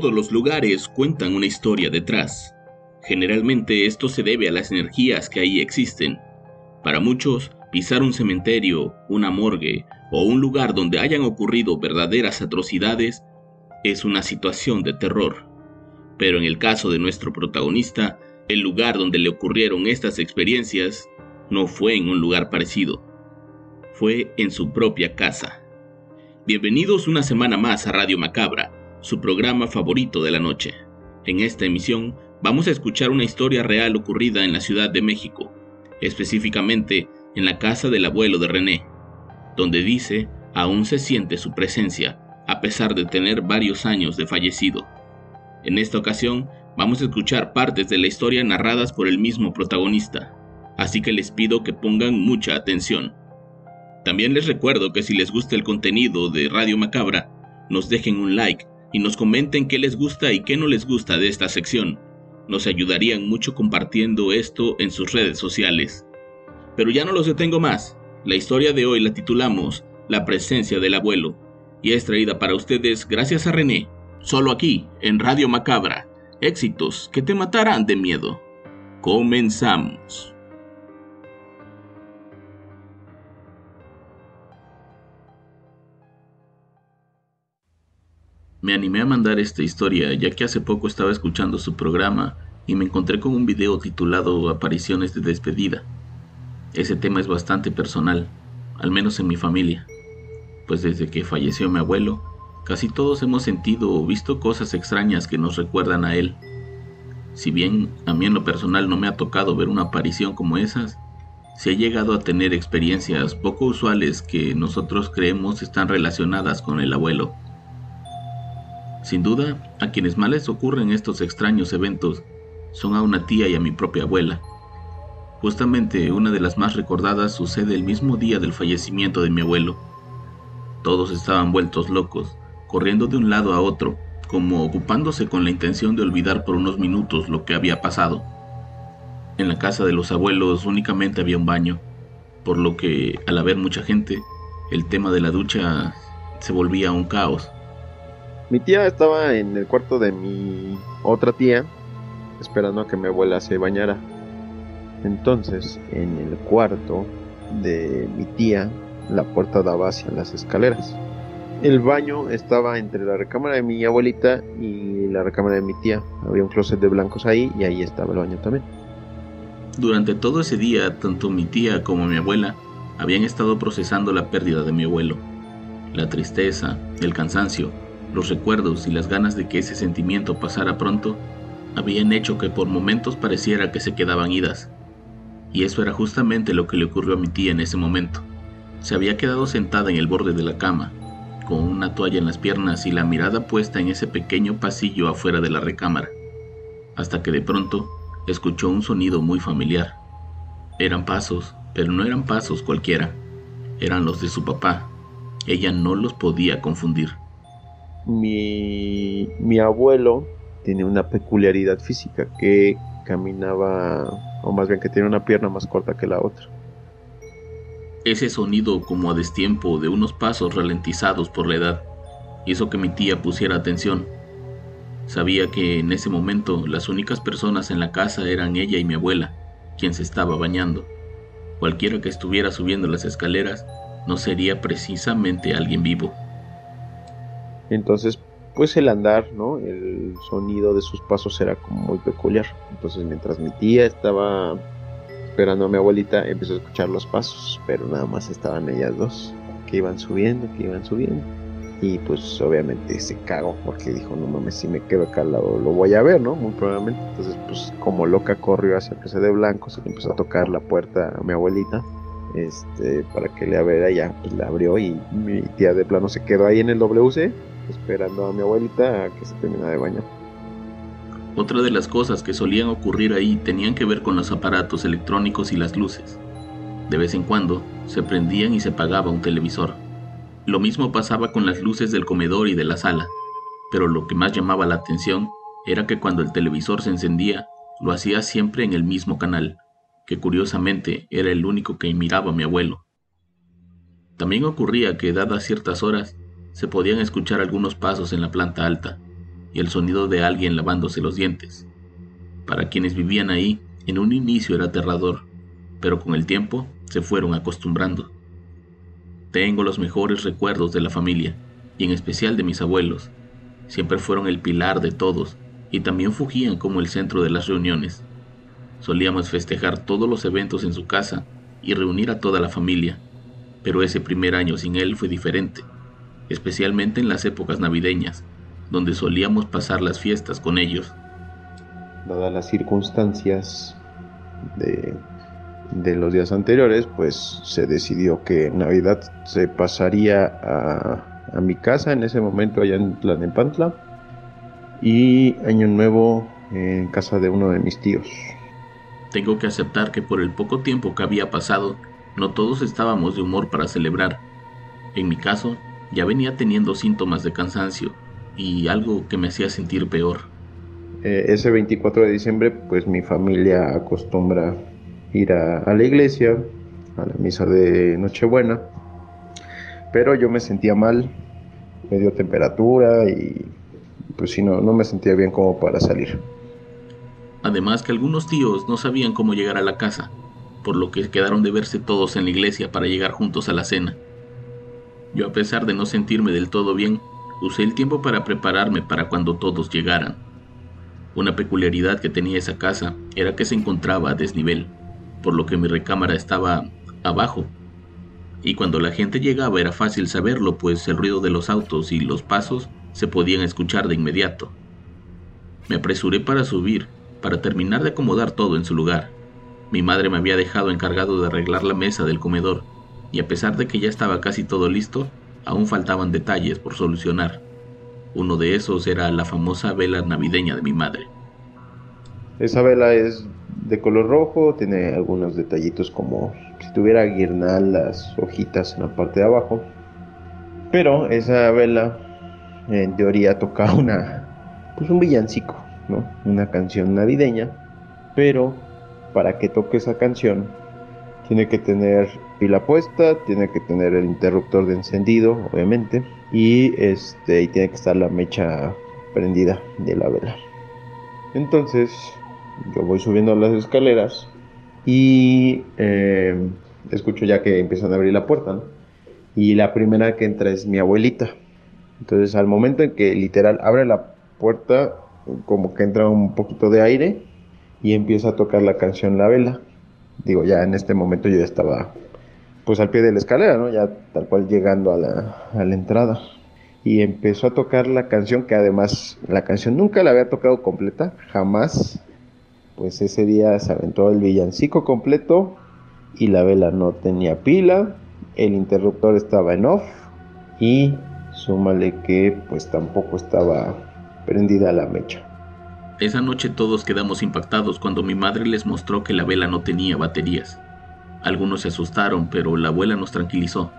Todos los lugares cuentan una historia detrás. Generalmente esto se debe a las energías que ahí existen. Para muchos, pisar un cementerio, una morgue o un lugar donde hayan ocurrido verdaderas atrocidades es una situación de terror. Pero en el caso de nuestro protagonista, el lugar donde le ocurrieron estas experiencias no fue en un lugar parecido, fue en su propia casa. Bienvenidos una semana más a Radio Macabra, su programa favorito de la noche. En esta emisión vamos a escuchar una historia real ocurrida en la Ciudad de México, específicamente en la casa del abuelo de René, donde dice aún se siente su presencia, a pesar de tener varios años de fallecido. En esta ocasión vamos a escuchar partes de la historia narradas por el mismo protagonista, así que les pido que pongan mucha atención. También les recuerdo que si les gusta el contenido de Radio Macabra, nos dejen un like y nos comenten qué les gusta y qué no les gusta de esta sección. Nos ayudarían mucho compartiendo esto en sus redes sociales. Pero ya no los detengo más. La historia de hoy la titulamos La presencia del abuelo y es traída para ustedes gracias a René, solo aquí en Radio Macabra. Éxitos que te matarán de miedo. Comenzamos. Me animé a mandar esta historia ya que hace poco estaba escuchando su programa y me encontré con un video titulado Apariciones de despedida. Ese tema es bastante personal, al menos en mi familia, pues desde que falleció mi abuelo, casi todos hemos sentido o visto cosas extrañas que nos recuerdan a él. Si bien a mí en lo personal no me ha tocado ver una aparición como esas, se ha llegado a tener experiencias poco usuales que nosotros creemos están relacionadas con el abuelo. Sin duda, a quienes más les ocurren estos extraños eventos son a una tía y a mi propia abuela. Justamente una de las más recordadas sucede el mismo día del fallecimiento de mi abuelo. Todos estaban vueltos locos, corriendo de un lado a otro, como ocupándose con la intención de olvidar por unos minutos lo que había pasado. En la casa de los abuelos únicamente había un baño, por lo que, al haber mucha gente, el tema de la ducha se volvía un caos. Mi tía estaba en el cuarto de mi otra tía, esperando a que mi abuela se bañara. Entonces, en el cuarto de mi tía, la puerta daba hacia las escaleras. El baño estaba entre la recámara de mi abuelita y la recámara de mi tía. Había un closet de blancos ahí y ahí estaba el baño también. Durante todo ese día, tanto mi tía como mi abuela habían estado procesando la pérdida de mi abuelo. La tristeza, el cansancio, los recuerdos y las ganas de que ese sentimiento pasara pronto habían hecho que por momentos pareciera que se quedaban idas. Y eso era justamente lo que le ocurrió a mi tía en ese momento. Se había quedado sentada en el borde de la cama, con una toalla en las piernas y la mirada puesta en ese pequeño pasillo afuera de la recámara, hasta que de pronto escuchó un sonido muy familiar. Eran pasos, pero no eran pasos cualquiera, eran los de su papá. Ella no los podía confundir mi, abuelo tiene una peculiaridad física que caminaba, o más bien que tiene una pierna más corta que la otra. Ese sonido como a destiempo de unos pasos ralentizados por la edad hizo que mi tía pusiera atención. Sabía que en ese momento las únicas personas en la casa eran ella y mi abuela, quien se estaba bañando. Cualquiera que estuviera subiendo las escaleras no sería precisamente alguien vivo. Entonces, pues el andar, ¿no? El sonido de sus pasos era como muy peculiar. Entonces, mientras mi tía estaba esperando a mi abuelita, empezó a escuchar los pasos, pero nada más estaban ellas dos, que iban subiendo, que iban subiendo. Y pues obviamente se cagó porque dijo, no mames, si me quedo acá lo, lo voy a ver, ¿no? Muy probablemente. Entonces, pues como loca corrió hacia el PC de blanco, se le empezó a tocar la puerta a mi abuelita. este, para que le abriera, ya pues le abrió y mi tía de plano se quedó ahí en el WC esperando a mi abuelita a que se terminara de bañar. Otra de las cosas que solían ocurrir ahí tenían que ver con los aparatos electrónicos y las luces. De vez en cuando se prendían y se apagaba un televisor. Lo mismo pasaba con las luces del comedor y de la sala, pero lo que más llamaba la atención era que cuando el televisor se encendía, lo hacía siempre en el mismo canal, que curiosamente era el único que miraba mi abuelo. También ocurría que, dadas ciertas horas, se podían escuchar algunos pasos en la planta alta y el sonido de alguien lavándose los dientes. Para quienes vivían ahí, en un inicio era aterrador, pero con el tiempo se fueron acostumbrando. Tengo los mejores recuerdos de la familia, y en especial de mis abuelos. Siempre fueron el pilar de todos, y también fugían como el centro de las reuniones. Solíamos festejar todos los eventos en su casa y reunir a toda la familia, pero ese primer año sin él fue diferente especialmente en las épocas navideñas, donde solíamos pasar las fiestas con ellos. Dadas las circunstancias de, de, los días anteriores, pues se decidió que Navidad se pasaría a, a mi casa en ese momento allá en Tlanepantla y Año Nuevo en casa de uno de mis tíos. Tengo que aceptar que por el poco tiempo que había pasado, no todos estábamos de humor para celebrar. En mi caso, ya venía teniendo síntomas de cansancio y algo que me hacía sentir peor. Eh, ese 24 de diciembre, pues mi familia acostumbra ir a, la iglesia, a la misa de Nochebuena, pero yo me sentía mal, me dio temperatura y pues si no, no me sentía bien como para salir. Además que algunos tíos no sabían cómo llegar a la casa, por lo que quedaron de verse todos en la iglesia para llegar juntos a la cena. Yo a pesar de no sentirme del todo bien, usé el tiempo para prepararme para cuando todos llegaran. Una peculiaridad que tenía esa casa era que se encontraba a desnivel, por lo que mi recámara estaba abajo. Y cuando la gente llegaba era fácil saberlo, pues el ruido de los autos y los pasos se podían escuchar de inmediato. Me apresuré para subir, para terminar de acomodar todo en su lugar. Mi madre me había dejado encargado de arreglar la mesa del comedor, y a pesar de que ya estaba casi todo listo, aún faltaban detalles por solucionar. Uno de esos era la famosa vela navideña de mi madre. Esa vela es de color rojo, tiene algunos detallitos como si tuviera guirnaldas, hojitas en la parte de abajo. Pero esa vela en teoría toca una pues un villancico, ¿no? Una canción navideña, pero para que toque esa canción tiene que tener pila puesta, tiene que tener el interruptor de encendido, obviamente, y este y tiene que estar la mecha prendida de la vela. Entonces, yo voy subiendo las escaleras y eh, escucho ya que empiezan a abrir la puerta, y la primera que entra es mi abuelita. Entonces, al momento en que literal abre la puerta, como que entra un poquito de aire y empieza a tocar la canción La Vela digo, ya en este momento yo ya estaba pues al pie de la escalera, ¿no? Ya tal cual llegando a la, a la entrada. Y empezó a tocar la canción, que además la canción nunca la había tocado completa, jamás. Pues ese día se aventó el villancico completo y la vela no tenía pila, el interruptor estaba en off y súmale que pues tampoco estaba prendida la mecha. Esa noche todos quedamos impactados cuando mi madre les mostró que la vela no tenía baterías. Algunos se asustaron, pero la abuela nos tranquilizó.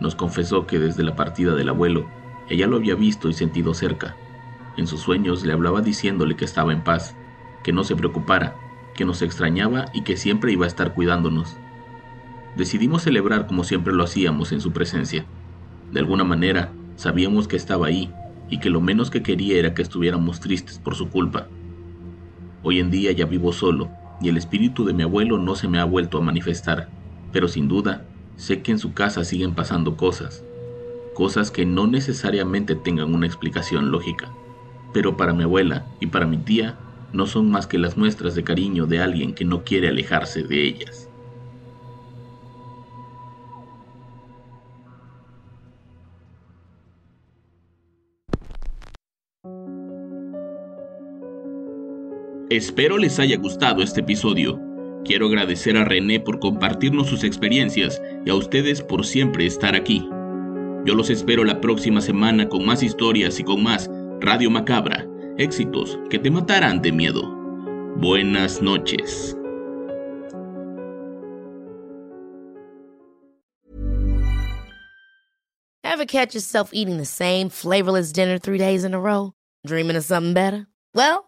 Nos confesó que desde la partida del abuelo, ella lo había visto y sentido cerca. En sus sueños le hablaba diciéndole que estaba en paz, que no se preocupara, que nos extrañaba y que siempre iba a estar cuidándonos. Decidimos celebrar como siempre lo hacíamos en su presencia. De alguna manera, sabíamos que estaba ahí y que lo menos que quería era que estuviéramos tristes por su culpa. Hoy en día ya vivo solo y el espíritu de mi abuelo no se me ha vuelto a manifestar, pero sin duda sé que en su casa siguen pasando cosas, cosas que no necesariamente tengan una explicación lógica, pero para mi abuela y para mi tía no son más que las muestras de cariño de alguien que no quiere alejarse de ellas. Espero les haya gustado este episodio. Quiero agradecer a René por compartirnos sus experiencias y a ustedes por siempre estar aquí. Yo los espero la próxima semana con más historias y con más Radio Macabra, éxitos que te matarán de miedo. Buenas noches. Ever catch yourself eating the same flavorless dinner three days in a row? Dreaming of something better? Well,